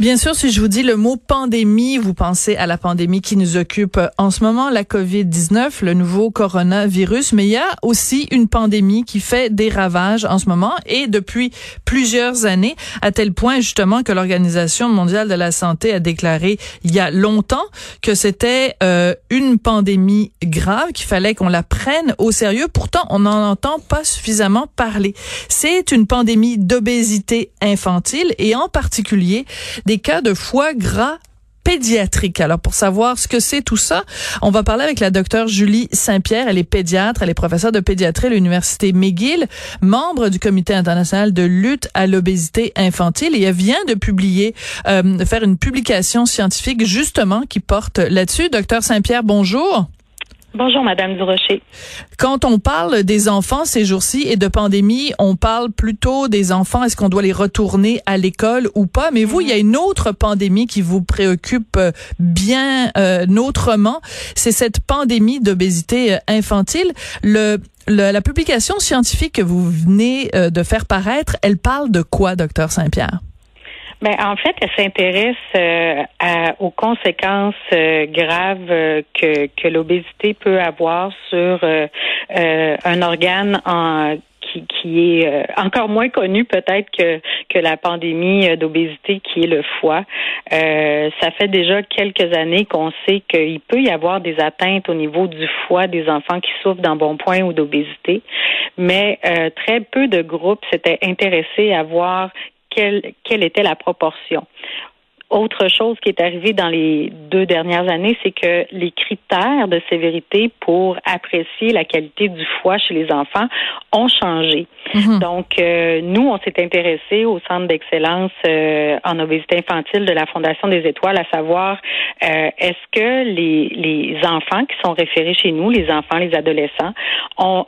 Bien sûr, si je vous dis le mot pandémie, vous pensez à la pandémie qui nous occupe en ce moment, la COVID-19, le nouveau coronavirus, mais il y a aussi une pandémie qui fait des ravages en ce moment et depuis plusieurs années, à tel point justement que l'Organisation mondiale de la santé a déclaré il y a longtemps que c'était euh, une pandémie grave, qu'il fallait qu'on la prenne au sérieux. Pourtant, on n'en entend pas suffisamment parler. C'est une pandémie d'obésité infantile et en particulier des cas de foie gras pédiatrique. Alors pour savoir ce que c'est tout ça, on va parler avec la docteure Julie Saint-Pierre. Elle est pédiatre, elle est professeure de pédiatrie à l'université McGill, membre du Comité international de lutte à l'obésité infantile et elle vient de publier, euh, de faire une publication scientifique justement qui porte là-dessus. Docteur Saint-Pierre, bonjour. Bonjour, Madame Durocher. Quand on parle des enfants ces jours-ci et de pandémie, on parle plutôt des enfants. Est-ce qu'on doit les retourner à l'école ou pas? Mais vous, il y a une autre pandémie qui vous préoccupe euh, bien euh, autrement. C'est cette pandémie d'obésité euh, infantile. Le, la publication scientifique que vous venez euh, de faire paraître, elle parle de quoi, docteur Saint-Pierre? Ben, en fait, elle s'intéresse euh, aux conséquences euh, graves euh, que, que l'obésité peut avoir sur un organe en qui, qui est encore moins connu peut-être que, que la pandémie d'obésité qui est le foie. Euh, ça fait déjà quelques années qu'on sait qu'il peut y avoir des atteintes au niveau du foie des enfants qui souffrent d'embonpoint ou d'obésité, mais euh, très peu de groupes s'étaient intéressés à voir quelle, quelle était la proportion. Autre chose qui est arrivée dans les deux dernières années, c'est que les critères de sévérité pour apprécier la qualité du foie chez les enfants ont changé. Mhm. Donc, euh, nous, on s'est intéressé au centre d'excellence euh, en obésité infantile de la Fondation des Étoiles, à savoir euh, est-ce que les, les enfants qui sont référés chez nous, les enfants, les adolescents, ont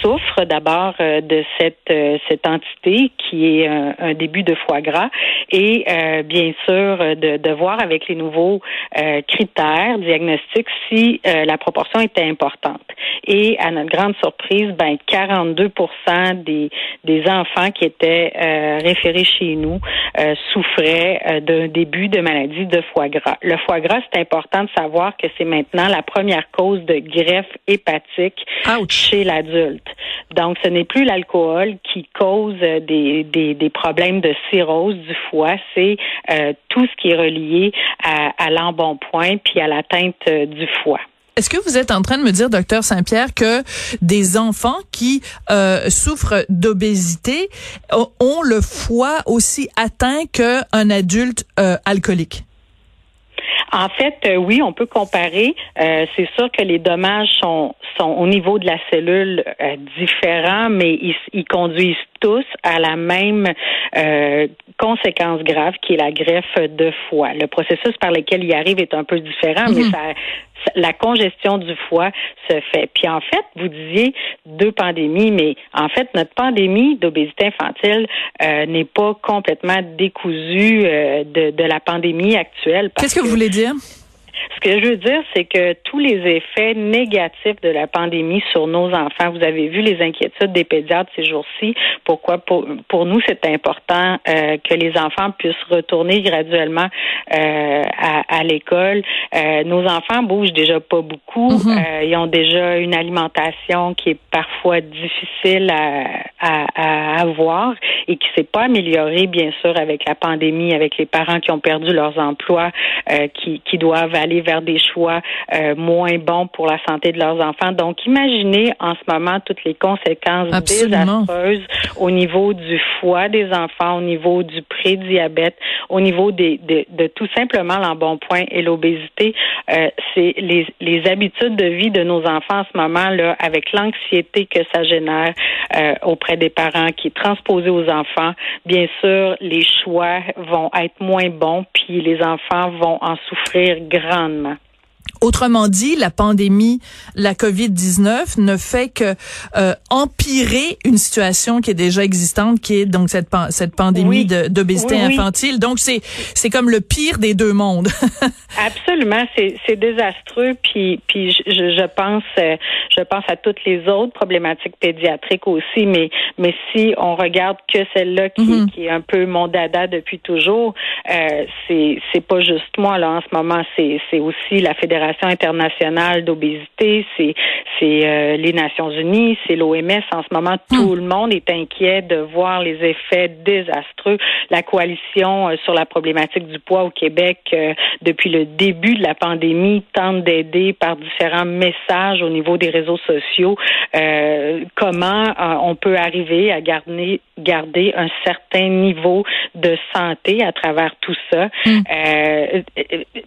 souffrent d'abord euh, de cette euh, cette entité qui est un, un, début de foie gras et euh, bien sûr de, de, voir avec les nouveaux critères diagnostiques si la proportion était importante. Et à notre grande surprise, ben 42 des des enfants qui étaient référés chez nous souffraient d'un début de maladie de foie gras. Le foie gras, c'est important de savoir que c'est maintenant la première cause de greffe hépatique chez l'adulte. Donc, ce n'est plus l'alcool qui cause des, des, problèmes de cirrhose du foie, c'est euh, tout ce qui est relié à, l'embonpoint puis à l'atteinte euh, du foie. Est-ce que vous êtes en train de me dire, docteur Saint-Pierre, que des enfants qui euh, souffrent d'obésité ont le foie aussi atteint qu'un adulte euh, alcoolique? En fait, euh, oui, on peut comparer. Euh, c'est sûr que les dommages sont, sont au niveau de la cellule euh, différents, mais ils, ils, conduisent tous à la même euh, conséquence grave qui est la greffe de foie. Le processus par lequel il arrive est un peu différent, mais Mhm. ça, ça- la congestion du foie se fait. Puis en fait, vous disiez deux pandémies, mais en fait, notre pandémie d'obésité infantile euh, n'est pas complètement décousue euh, de, de la pandémie actuelle. Qu'est-ce que vous voulez dire? Ce que je veux dire, c'est que tous les effets négatifs de la pandémie sur nos enfants, vous avez vu les inquiétudes des pédiatres ces jours-ci. Pourquoi? Pour, pour nous c'est important euh, que les enfants puissent retourner graduellement euh, à, à l'école. Euh, nos enfants bougent déjà pas beaucoup. Euh, ils ont déjà une alimentation qui est parfois difficile à, à, à avoir et qui s'est pas améliorée bien sûr avec la pandémie, avec les parents qui ont perdu leurs emplois, euh, qui, qui doivent aller vers des choix euh, moins bons pour la santé de leurs enfants. Donc, imaginez en ce moment toutes les conséquences Absolument. désastreuses au niveau du foie des enfants, au niveau du prédiabète, au niveau des, des- de tout simplement l'embonpoint et l'obésité. Euh, c'est les, les habitudes de vie de nos enfants en ce moment là, avec l'anxiété que ça génère euh, auprès des parents, qui est transposée aux enfants. Bien sûr, les choix vont être moins bons, puis les enfants vont en souffrir grandement grandement. Autrement dit, la pandémie, la COVID-19 ne fait que euh, empirer une situation qui est déjà existante, qui est donc cette, cette pandémie d'obésité infantile. Donc, c'est c'est comme le pire des deux mondes. Absolument, c'est désastreux. Puis, puis je, je pense euh, je pense à toutes les autres problématiques pédiatriques aussi, mais mais si on regarde que celle-là qui, mm-hmm. qui, est un peu mon dada depuis toujours, euh, c'est c'est pas juste moi là en ce moment, c'est c'est aussi la Fédération internationale d'obésité, c'est c'est euh, les Nations Unies, c'est l'OMS. En ce moment, tout hmm. le monde est inquiet de voir les effets désastreux. La coalition euh, sur la problématique du poids au Québec, euh, depuis le début de la pandémie, tente d'aider par différents messages au niveau des réseaux sociaux comment on peut arriver à garder garder un certain niveau de santé à travers tout ça? Hmm.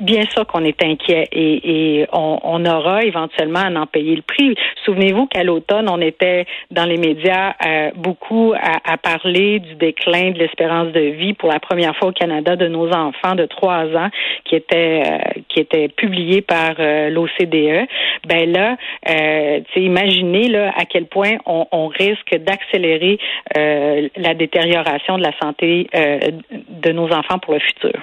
bien sûr qu'on est inquiet et, et on, on, aura éventuellement à en payer le prix. Souvenez-vous qu'à l'automne, on était dans les médias euh, beaucoup à, à, parler du déclin de l'espérance de vie pour la première fois au Canada de nos enfants de trois ans qui était euh, qui était publié par euh, l'OCDE. Ben là, euh, imaginez là à quel point on, on risque d'accélérer la détérioration de la santé de nos enfants pour le futur.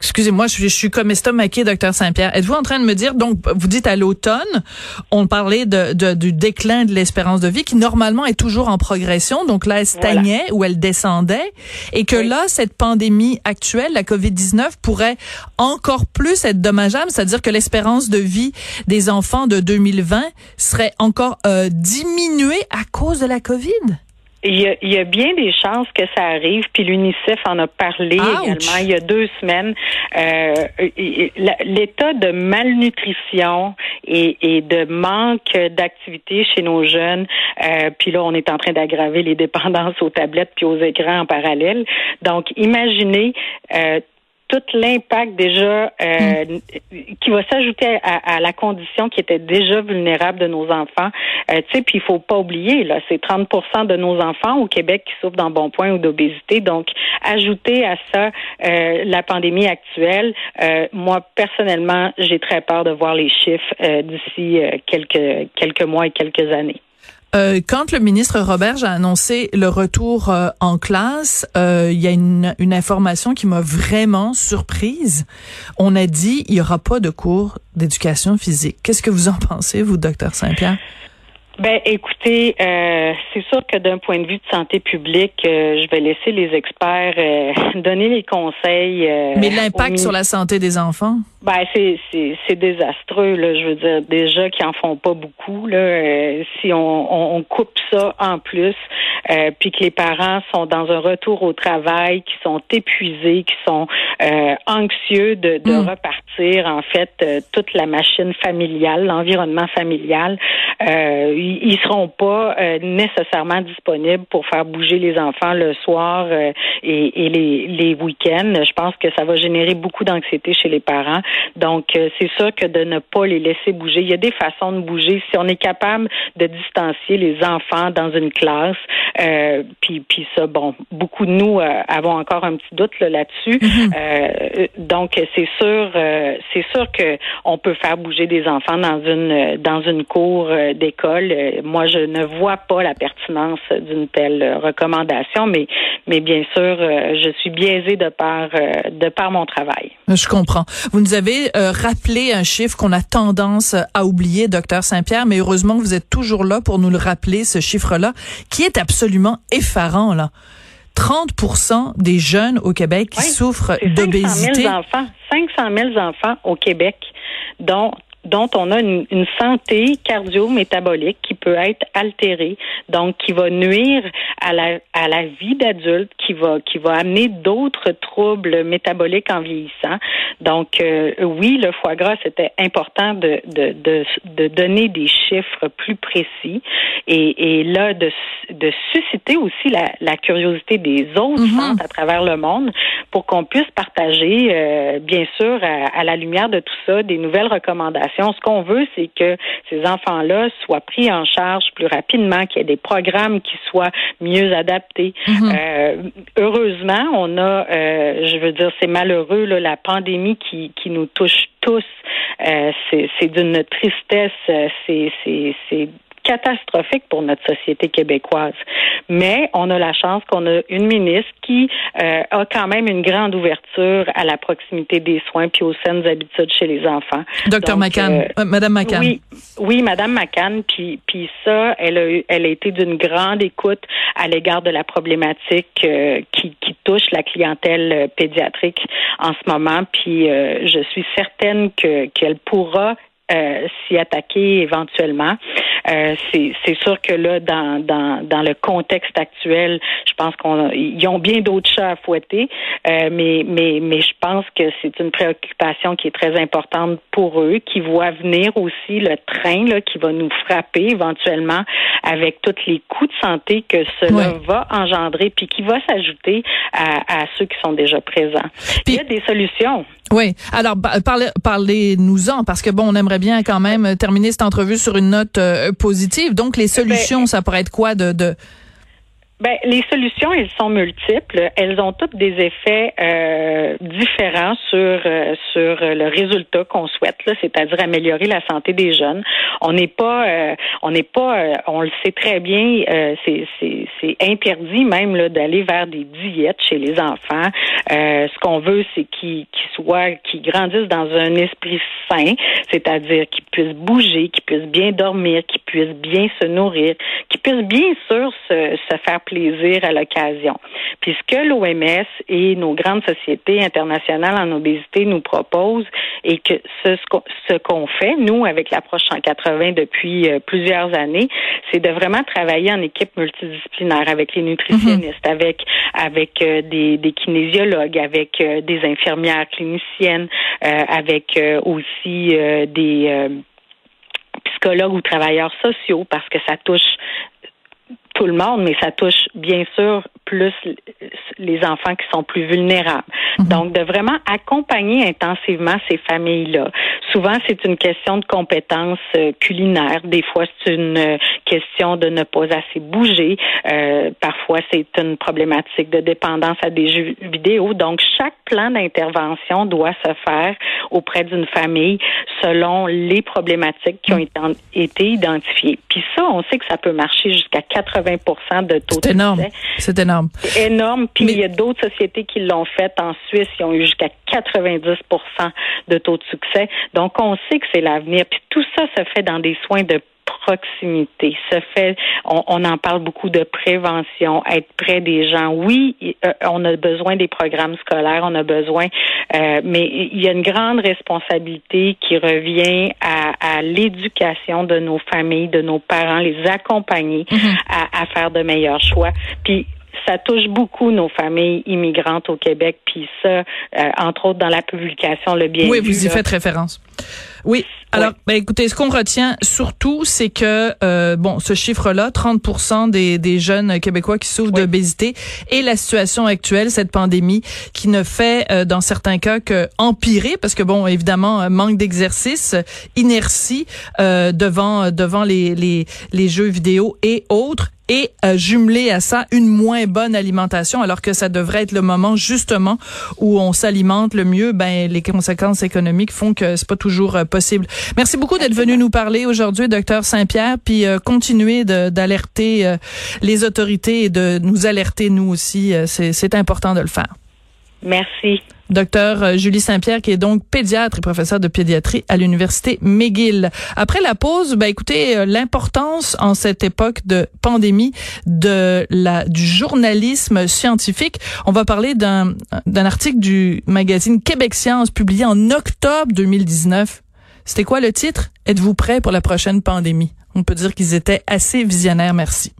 Excusez-moi, je, suis comme estomaqué, docteur Saint-Pierre. Êtes-vous en train de me dire, donc, vous dites à l'automne, on parlait de, du déclin de l'espérance de vie qui normalement est toujours en progression, donc là, elle stagnait ou elle descendait, et que là, cette pandémie actuelle, la COVID-19, pourrait encore plus être dommageable, c'est-à-dire que l'espérance de vie des enfants de 2020 serait encore euh, diminuée à cause de la COVID? Il y, a, il y, a, bien des chances que ça arrive, puis l'UNICEF en a parlé également il y a deux semaines. Euh, L'état de malnutrition et, et de manque d'activité chez nos jeunes, euh, puis là on est en train d'aggraver les dépendances aux tablettes puis aux écrans en parallèle. Donc imaginez euh, tout l'impact déjà euh, qui va s'ajouter à, la condition qui était déjà vulnérable de nos enfants. Euh, tu sais, puis il faut pas oublier là, c'est 30% de nos enfants au Québec qui souffrent d'embonpoint ou d'obésité. Donc, ajouter à ça euh, la pandémie actuelle, euh, moi personnellement, j'ai très peur de voir les chiffres d'ici quelques quelques mois et quelques années. Euh, quand le ministre Robert a annoncé le retour euh, en classe, euh, il y a une, une information qui m'a vraiment surprise. On a dit il y aura pas de cours d'éducation physique. Qu'est-ce que vous en pensez, vous, docteur Saint-Pierre? Ben, écoutez, euh, c'est sûr que d'un point de vue de santé publique, euh, je vais laisser les experts euh, donner les conseils. Mais l'impact sur la santé des enfants? Ben, c'est, c'est, désastreux, là. Je veux dire, déjà qu'ils en font pas beaucoup, là. si on, on, coupe ça en plus, puis que les parents sont dans un retour au travail, qui sont épuisés, qui sont anxieux de, de hmm. repartir, en fait, toute la machine familiale, l'environnement familial, ils seront pas euh, nécessairement disponibles pour faire bouger les enfants le soir euh, et, et, les, les week-ends. Je pense que ça va générer beaucoup d'anxiété chez les parents. Donc, euh, c'est sûr que de ne pas les laisser bouger. Il y a des façons de bouger. Si on est capable de distancier les enfants dans une classe, puis, puis ça, bon, beaucoup de nous avons encore un petit doute là-dessus. Mm-hmm. donc, c'est sûr, c'est sûr que on peut faire bouger des enfants dans une dans une cour d'école euh, moi, je ne vois pas la pertinence d'une telle euh, recommandation, mais, mais bien sûr, euh, je suis biaisée de par, de par mon travail. Je comprends. Vous nous avez rappelé un chiffre qu'on a tendance à oublier, docteur Saint-Pierre, mais heureusement que vous êtes toujours là pour nous le rappeler, ce chiffre-là, qui est absolument effarant, là. 30% des jeunes au Québec qui souffrent d'obésité. 500 000 enfants, 500 000 enfants au Québec, dont dont on a une, santé cardio-métabolique qui peut être altérée, donc qui va nuire à la, à la vie d'adulte, qui va, qui va amener d'autres troubles métaboliques en vieillissant. Donc, euh, oui, le foie gras, c'était important de, de, de, de, donner des chiffres plus précis et, et là, de, de susciter aussi la, la curiosité des autres mm à travers le monde pour qu'on puisse partager, euh, bien sûr, à, à la lumière de tout ça, des nouvelles recommandations Ce qu'on veut, c'est que ces enfants-là soient pris en charge plus rapidement, qu'il y ait des programmes qui soient mieux adaptés. Mhm. Euh, heureusement, on a, euh, je veux dire, c'est malheureux, là, la pandémie qui, qui nous touche tous. Euh, c'est d'une tristesse, c'est c'est c'est catastrophique pour notre société québécoise. Mais on a la chance qu'on a une ministre qui euh, a quand même une grande ouverture à la proximité des soins puis aux saines habitudes chez les enfants. Docteur McCann, euh, euh, Madame McCann. Oui, oui, Madame McCann, puis puis ça, elle a elle a été d'une grande écoute à l'égard de la problématique euh, qui, qui touche la clientèle euh, pédiatrique en ce moment. Puis euh, je suis certaine que qu'elle pourra s'y attaquer éventuellement. Euh, c'est sûr que là, dans, dans, dans le contexte actuel, je pense qu'on ils ont bien d'autres chats à fouetter, euh, mais, mais, mais je pense que c'est une préoccupation qui est très importante pour eux, qui voit venir aussi le train là, qui va nous frapper éventuellement avec tous les coûts de santé que cela va engendrer, puis qui va s'ajouter à, à ceux qui sont déjà présents. Puis- Il y a des solutions. Oui. Alors, parlez, parlez-nous-en, parce que bon, on aimerait bien quand même euh, terminer cette entrevue sur une note euh, positive. Donc, les solutions, ça pourrait être quoi de, de Ben, les solutions, elles sont multiples. Elles ont toutes des effets euh, différents sur euh, sur le résultat qu'on souhaite, c'est-à-dire améliorer la santé des jeunes. On n'est pas, euh, on n'est pas, euh, on le sait très bien, euh, c'est interdit même d'aller vers des diètes chez les enfants. Euh, ce qu'on veut, c'est qu'ils qu'ils soient, qu'ils grandissent dans un esprit sain, c'est-à-dire qu'ils puissent bouger, qu'ils puissent bien dormir, qu'ils puissent bien se nourrir, qu'ils puissent bien sûr se, se faire plaisir à l'occasion. Puis ce que l'OMS et nos grandes sociétés internationales en obésité nous proposent et que ce, ce qu'on- fait, nous, avec l'approche 180 depuis euh, plusieurs années, c'est de vraiment travailler en équipe multidisciplinaire avec les nutritionnistes, avec avec euh, des, des kinésiologues, avec euh, des infirmières cliniciennes, euh, avec aussi euh, des euh, psychologues ou travailleurs sociaux parce que ça touche tout le monde, mais ça touche bien sûr plus les enfants qui sont plus vulnérables. Donc, de vraiment accompagner intensivement ces familles-là. Souvent, c'est une question de compétences euh, culinaires. Des fois, c'est une euh, question de ne pas assez bouger. Euh, parfois, c'est une problématique de dépendance à des jeux vidéo. Donc, chaque plan d'intervention doit se faire auprès d'une famille selon les problématiques qui ont été, été identifiées. Puis ça, on sait que ça peut marcher jusqu'à 80 de taux C'est de énorme. succès. C'est énorme. C'est énorme. Puis Mais- il y a d'autres sociétés qui l'ont fait en Suisse. Ils ont eu jusqu'à 90% de taux de succès. Donc, on sait que c'est l'avenir. Puis tout ça se fait dans des soins de proximité. Se fait, on, on en parle beaucoup de prévention, être près des gens. Oui, euh, on a besoin des programmes scolaires, on a besoin, euh, mais il y a une grande responsabilité qui revient à, à l'éducation de nos familles, de nos parents, les accompagner à, à faire de meilleurs choix. Puis ça touche beaucoup nos familles immigrantes au Québec, puis ça, euh, entre autres dans la publication Le Bien Oui, vu, vous y là. faites référence. Oui. Alors, ben, écoutez, ce qu'on retient surtout, c'est que euh, bon, ce chiffre-là, 30% des, des jeunes québécois qui souffrent d'obésité, et la situation actuelle, cette pandémie, qui ne fait euh, dans certains cas que empirer, parce que bon, évidemment, euh, manque d'exercice, inertie euh, devant devant les, les les jeux vidéo et autres. Et euh, jumelé à ça une moins bonne alimentation, alors que ça devrait être le moment justement où on s'alimente le mieux. Ben les conséquences économiques font que c'est pas toujours euh, possible. Merci beaucoup d'être venu nous parler aujourd'hui, docteur Saint-Pierre, puis euh, continuer de- d'alerter euh, les autorités et de nous alerter nous aussi. Euh, c'est important de le faire. Merci. Docteur euh, Julie Saint-Pierre, qui est donc pédiatre et professeur de pédiatrie à l'Université McGill. Après la pause, ben écoutez, euh, l'importance en cette époque de pandémie de la du journalisme scientifique. On va parler d'un d'un article du magazine Québec Science publié en octobre 2019. C'était quoi le titre? Êtes-vous prêt pour la prochaine pandémie? On peut dire qu'ils étaient assez visionnaires. Merci.